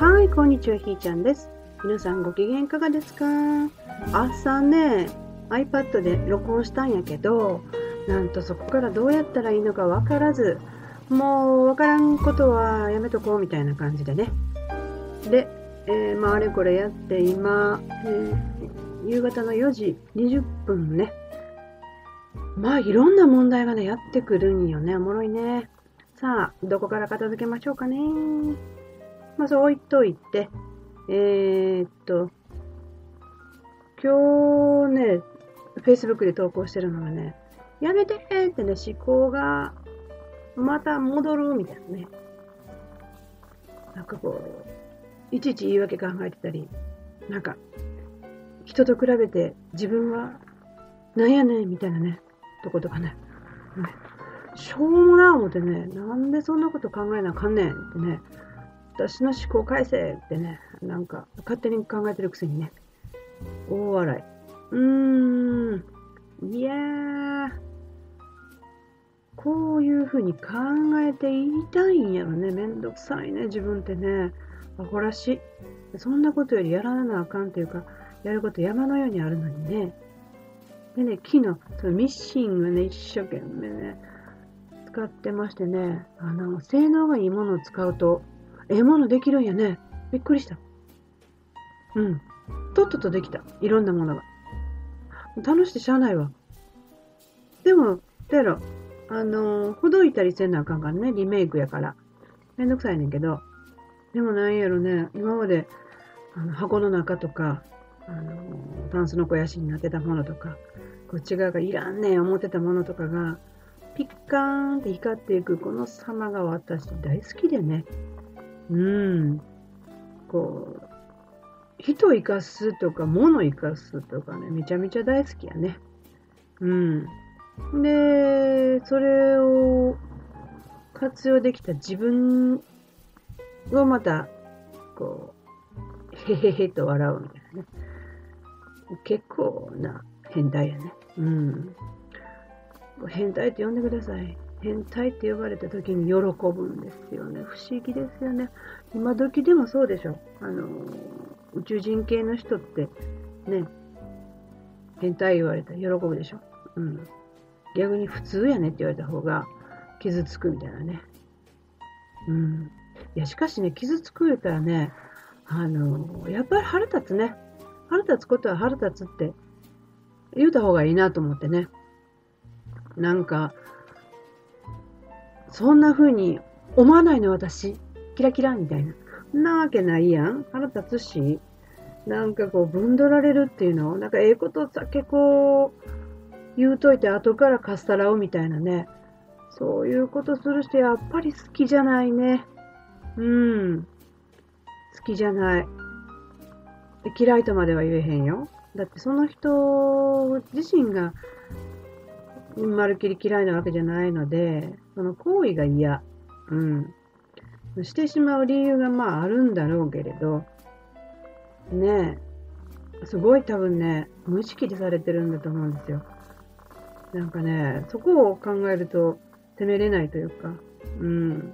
はい、こんにちは、ひーちゃんです。皆さんご機嫌いかがですか？朝ね、iPad で録音したんやけど、なんとそこからどうやったらいいのかわからず、もうわからんことはやめとこうみたいな感じでね。で、えーまあ、あれこれやって今、えー夕方の4時20分ね。まあいろんな問題がね、やってくるんよね。おもろいね。さあ、どこから片付けましょうかね。まず置いといて、えー、っと、今日ね、Facebook で投稿してるのがね、やめてってね、思考がまた戻るみたいなね。なんかこう、いちいち言い訳考えてたり、なんか、人と比べて自分はなんやねんみたいなね、とことかね。ねしょうもな思ってね、なんでそんなこと考えなあかんねんってね、私の思考返せってね、なんか勝手に考えてるくせにね、大笑い。うーん、いやー、こういうふうに考えていたいんやろね。めんどくさいね、自分ってね。アホらしい。そんなことよりやらなあかんっていうか、やること山のようにあるのにね。でね、昨日、そのミッシンがね、一生懸命ね、使ってましてね、あの、性能がいいものを使うと、ええものできるんやね。びっくりした。うん。とっととできた。いろんなものが。楽しくしゃあないわ。でも、どうやろ、あの、ほどいたりせんなあかんからね、リメイクやから。めんどくさいねんけど。でもなんやろね、今まで、あの箱の中とか、あの、タンスの肥やしになってたものとか、こっち側がいらんねん思ってたものとかが、ピッカーンって光っていくこの様が私大好きでね。うん。こう、人を生かすとか物を生かすとかね、めちゃめちゃ大好きやね。うん。で、それを活用できた自分をまた、こう、へへへと笑うみたいなね。結構な変態やね。うん。変態って呼んでください。変態って呼ばれた時に喜ぶんですよね。不思議ですよね。今時でもそうでしょ。あの、宇宙人系の人って、ね、変態言われたら喜ぶでしょ。うん。逆に普通やねって言われた方が傷つくみたいなね。うん。いや、しかしね、傷つく言うたらね、あの、やっぱり腹立つね。腹立つことは腹立つって言うた方がいいなと思ってね。なんか、そんな風に思わないの私。キラキラみたいな。なわけないやん。腹立つし。なんかこう、ぶんどられるっていうのなんかええことだけこう、言うといて後からかっさらうみたいなね。そういうことする人やっぱり好きじゃないね。うん。好きじゃない。嫌いとまでは言えへんよ。だってその人自身がまるっきり嫌いなわけじゃないので、その行為が嫌。うん。してしまう理由がまああるんだろうけれど、ねえ、すごい多分ね、無意識でされてるんだと思うんですよ。なんかね、そこを考えると責めれないというか、うん。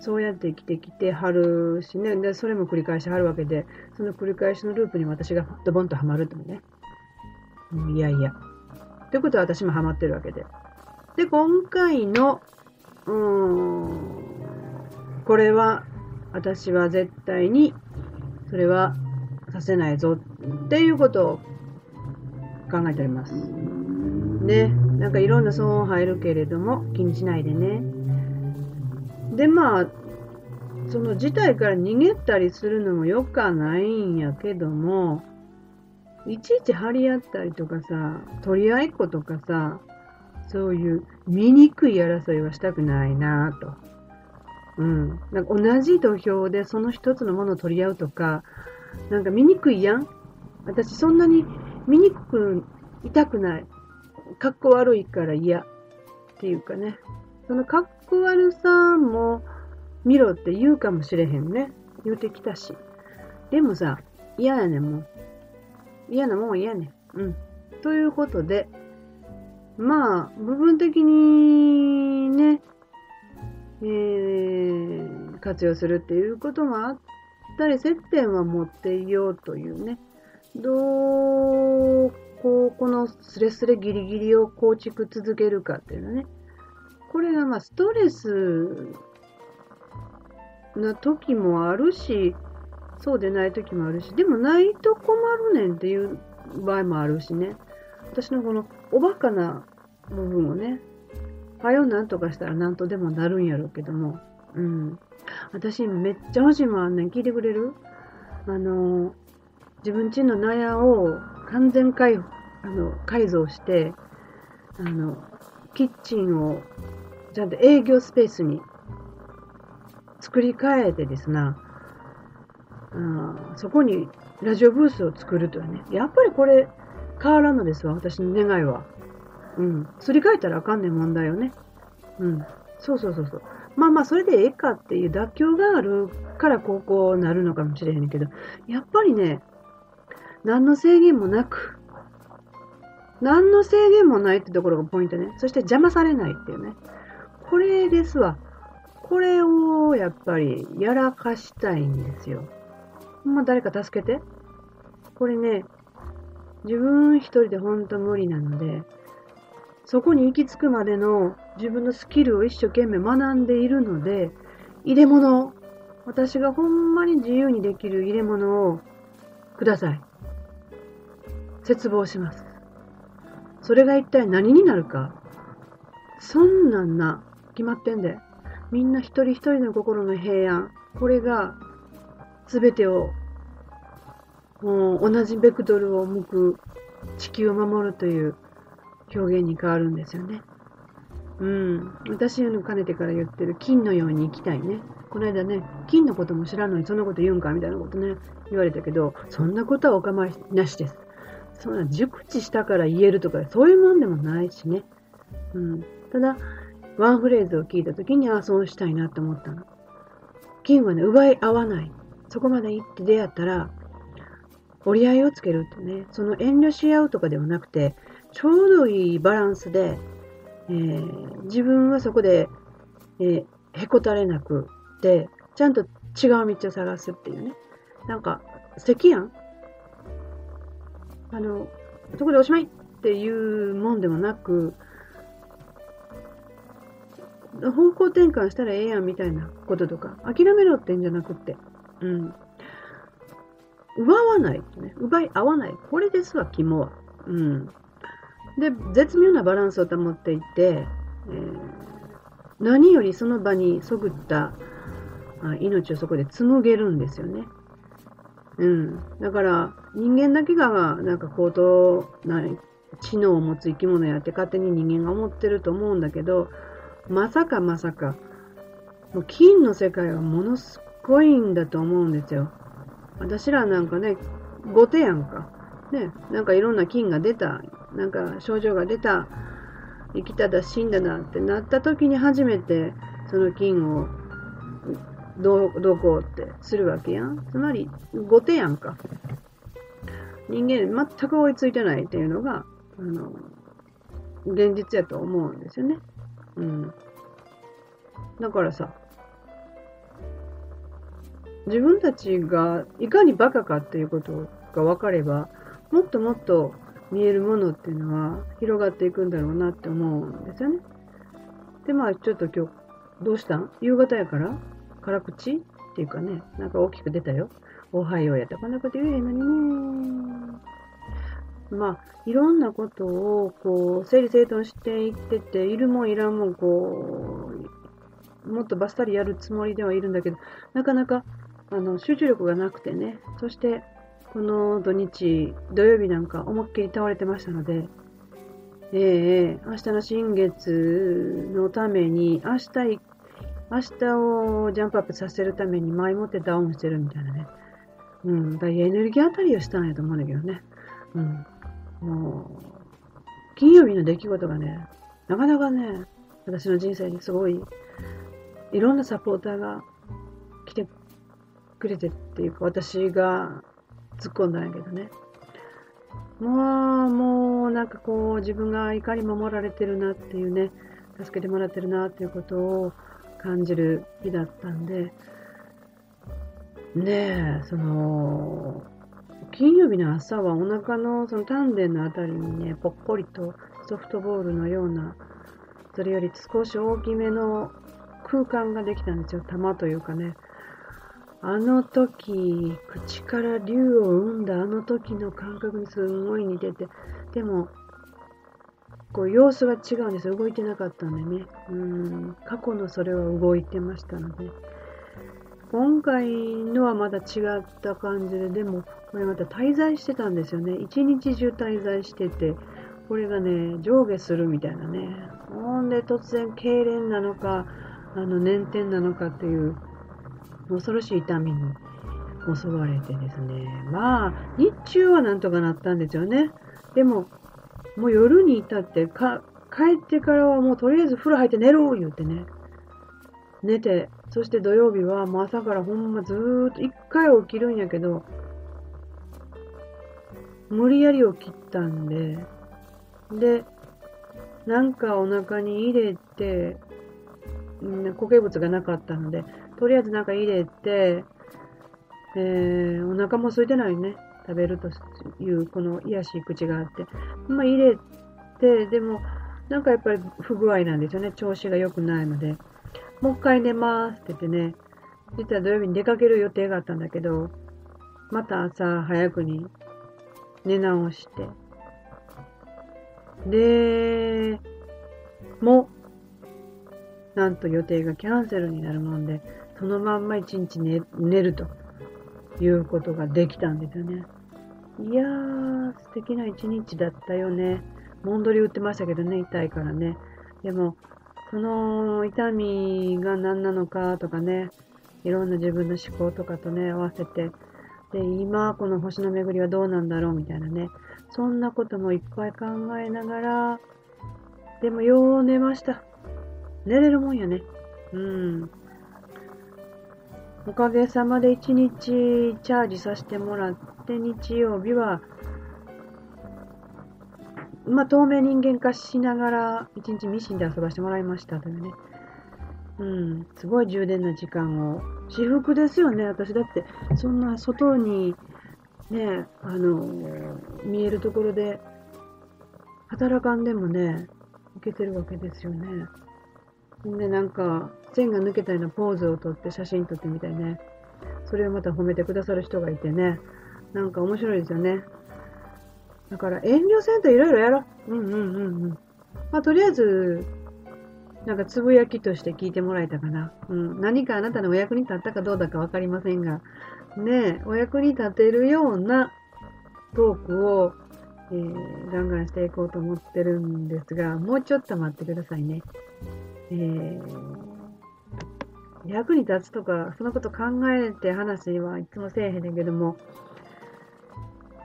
そうやって生きてきてはるしね、で、それも繰り返しはるわけで、その繰り返しのループに私がドボンとハマるとね。うんいやいや。ということは私もハマってるわけで。で、今回の、うーん、これは、私は絶対に、それはさせないぞっていうことを考えております。ね。なんかいろんな騒音入るけれども、気にしないでね。で、まあ、その事態から逃げたりするのもよくはないんやけども、いちいち張り合ったりとかさ、取り合いっことかさ、そういう醜い争いはしたくないなぁと。うん。なんか同じ土俵でその一つのものを取り合うとか、なんか醜いやん私そんなに醜く痛くない。かっこ悪いから嫌。っていうかね。そのかっこ悪さも見ろって言うかもしれへんね。言うてきたし。でもさ、嫌やねんもう。嫌なもん嫌ねん。うん。ということで、まあ、部分的にね、えー、活用するっていうこともあったり、接点は持っていようというね、どう、こう、このスレスレギリギリを構築続けるかっていうのね。これがまあストレスな時もあるし、そうでない時もあるし、でもないと困るねんっていう場合もあるしね。私のこのおバカな部分をね、はよなんとかしたらなんとでもなるんやろうけども、うん。私めっちゃ欲しいもんあんねん。聞いてくれる？あの、自分ちの納屋を完全改あの改造して、あの、キッチンをちゃんと営業スペースに作り変えてですな、あそこにラジオブースを作るとはね、やっぱりこれ変わらんのですわ、私の願いは。うん。すり替えたらあかんねん問題よね。うん。そうそうそうそう。まあまあ、それでええかっていう妥協があるからこうこうなるのかもしれへんけど、やっぱりね、何の制限もなく、何の制限もないってところがポイントね。そして邪魔されないっていうね。これですわ。これをやっぱりやらかしたいんですよ。まあ誰か助けて。これね、自分一人でほんと無理なので、そこに行き着くまでの自分のスキルを一生懸命学んでいるので、入れ物、私がほんまに自由にできる入れ物をください。絶望します。それが一体何になるか。そんなんな、決まってんで。みんな一人一人の心の平安。これが、すべてを、もう同じベクトルを向く地球を守るという表現に変わるんですよね。うん。私のかねてから言ってる金のように生きたいね。この間ね、金のことも知らんのにそんなこと言うんかみたいなことね、言われたけど、そんなことはお構いなしです。そんな熟知したから言えるとか、そういうもんでもないしね。うん。ただ、ワンフレーズを聞いたときに、ああ、そうしたいなって思ったの。金はね、奪い合わない。そこまで行って出会ったら、折り合いをつけるってね、その遠慮し合うとかではなくて、ちょうどいいバランスで、えー、自分はそこで、えー、へこたれなくて、ちゃんと違う道を探すっていうね。なんか、咳やんあの、そこでおしまいっていうもんでもなく、方向転換したらええやんみたいなこととか、諦めろってんじゃなくって、うん。奪わない、ね。奪い合わない。これですわ、肝は。うん。で、絶妙なバランスを保っていて、えー、何よりその場にそぐった命をそこで紡げるんですよね。うん。だから、人間だけが、なんか高等な知能を持つ生き物やって勝手に人間が思ってると思うんだけど、まさかまさか、もう金の世界はものすごいんだと思うんですよ。私らなんかね、後手やんか。ね、なんかいろんな金が出た、なんか症状が出た、生きただ死んだなってなった時に初めて、その金をどう、どうこうってするわけやん。つまり、後手やんか。人間全く追いついてないっていうのが、あの、現実やと思うんですよね。うん。だからさ、自分たちがいかにバカかっていうことが分かれば、もっともっと見えるものっていうのは広がっていくんだろうなって思うんですよね。で、まあちょっと今日、どうしたん？夕方やから？辛口？っていうかね、なんか大きく出たよ。おはようやった。こんなこと言えへんのにね。まあ、いろんなことを、こう、整理整頓していってて、いるもんいらんもん、こう、もっとバッサリやるつもりではいるんだけど、なかなか、あの、集中力がなくてね、そして、この土日、土曜日なんか思いっきり倒れてましたので、ええー、明日の新月のために、明日明日をジャンプアップさせるために前もってダウンしてるみたいなね。うん。だエネルギーあたりをしたんやと思うんだけどね。うん。もう、金曜日の出来事がね、なかなかね、私の人生にすごい、いろんなサポーターがくれてっていうか、私が突っ込んだんやけどね。もう、もう、なんかこう、自分がいかに守られてるなっていうね、助けてもらってるなっていうことを、感じる日だったんで、ねえ、その、金曜日の朝はお腹のその丹田のあたりにね、ぽっこりとソフトボールのような、それより少し大きめの空間ができたんですよ。玉というかね。あの時、口から竜を生んだあの時の感覚にすごい似てて、でも、こう様子が違うんですよ。動いてなかったんでね。うん、過去のそれは動いてましたので。今回のはまだ違った感じで、でも、これまた滞在してたんですよね。一日中滞在してて、これがね、上下するみたいなね。ほんで突然、痙攣なのか、あの、粘点なのかっていう、恐ろしい痛みに襲われてですね。まあ、日中はなんとかなったんですよね。でも、もう夜に至ってか、帰ってからはもうとりあえず風呂入って寝ろ言うてね。寝て、そして土曜日はもう朝からほんまずーっと一回起きるんやけど、無理やり起きたんで、で、なんかお腹に入れて、固形物がなかったので、とりあえずなんか入れて、えー、お腹も空いてないね。食べるという、この癒しい口があって。まあ入れて、でも、なんかやっぱり不具合なんですよね。調子が良くないので。もう一回寝ますって言ってね、実は土曜日に出かける予定があったんだけど、また朝早くに寝直して、で、も、なんと予定がキャンセルになるもんで、そのまんま一日寝寝るということができたんですよね。いやー、素敵な一日だったよね。もんどり打ってましたけどね、痛いからね。でも、その痛みが何なのかとかね、いろんな自分の思考とかとね、合わせて、で、今この星の巡りはどうなんだろうみたいなね、そんなこともいっぱい考えながら、でもよう寝ました。寝れるもんやね。うん。おかげさまで一日チャージさせてもらって、日曜日はまあ、透明人間化しながら、一日ミシンで遊ばしてもらいましたというね。うん、すごい充電の時間を。私服ですよね、私だって。そんな外に、ね、あの、見えるところで、働かんでもね、受けてるわけですよね。で、なんか、線が抜けたようなポーズをとって写真撮ってみたいね。それをまた褒めてくださる人がいてね。なんか面白いですよね。だから遠慮せんといろいろやろう。うんうんうんうん。まあ、とりあえず、なんかつぶやきとして聞いてもらえたかな。うん。何かあなたのお役に立ったかどうだかわかりませんが、ねえお役に立てるようなトークを、えー、ガンガンしていこうと思ってるんですが、もうちょっと待ってくださいね。えー、役に立つとか、そのこと考えて話はいつもせえへんねんけども、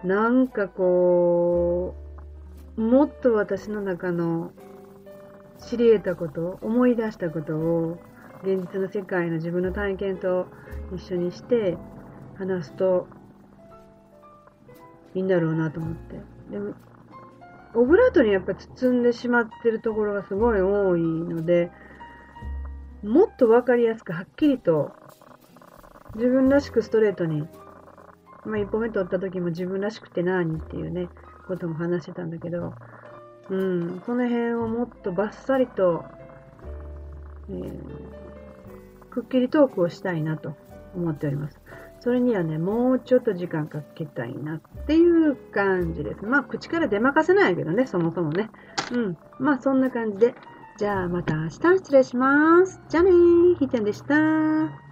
なんかこう、もっと私の中の知り得たこと、思い出したことを、現実の世界の自分の体験と一緒にして話すといいんだろうなと思って。でも、オブラートにやっぱ包んでしまってるところがすごい多いので、もっとわかりやすくはっきりと自分らしくストレートにまあ、一歩目取った時も自分らしくて何っていうね、ことも話してたんだけど、うん、その辺をもっとバッサリと、えー、くっきりトークをしたいなと思っております。それにはね、もうちょっと時間かけたいなっていう感じです。まあ、口から出まかせないけどね、そもそもね。うん。まあ、そんな感じで。じゃあ、また明日失礼します。じゃあねー。ひーちゃんでした。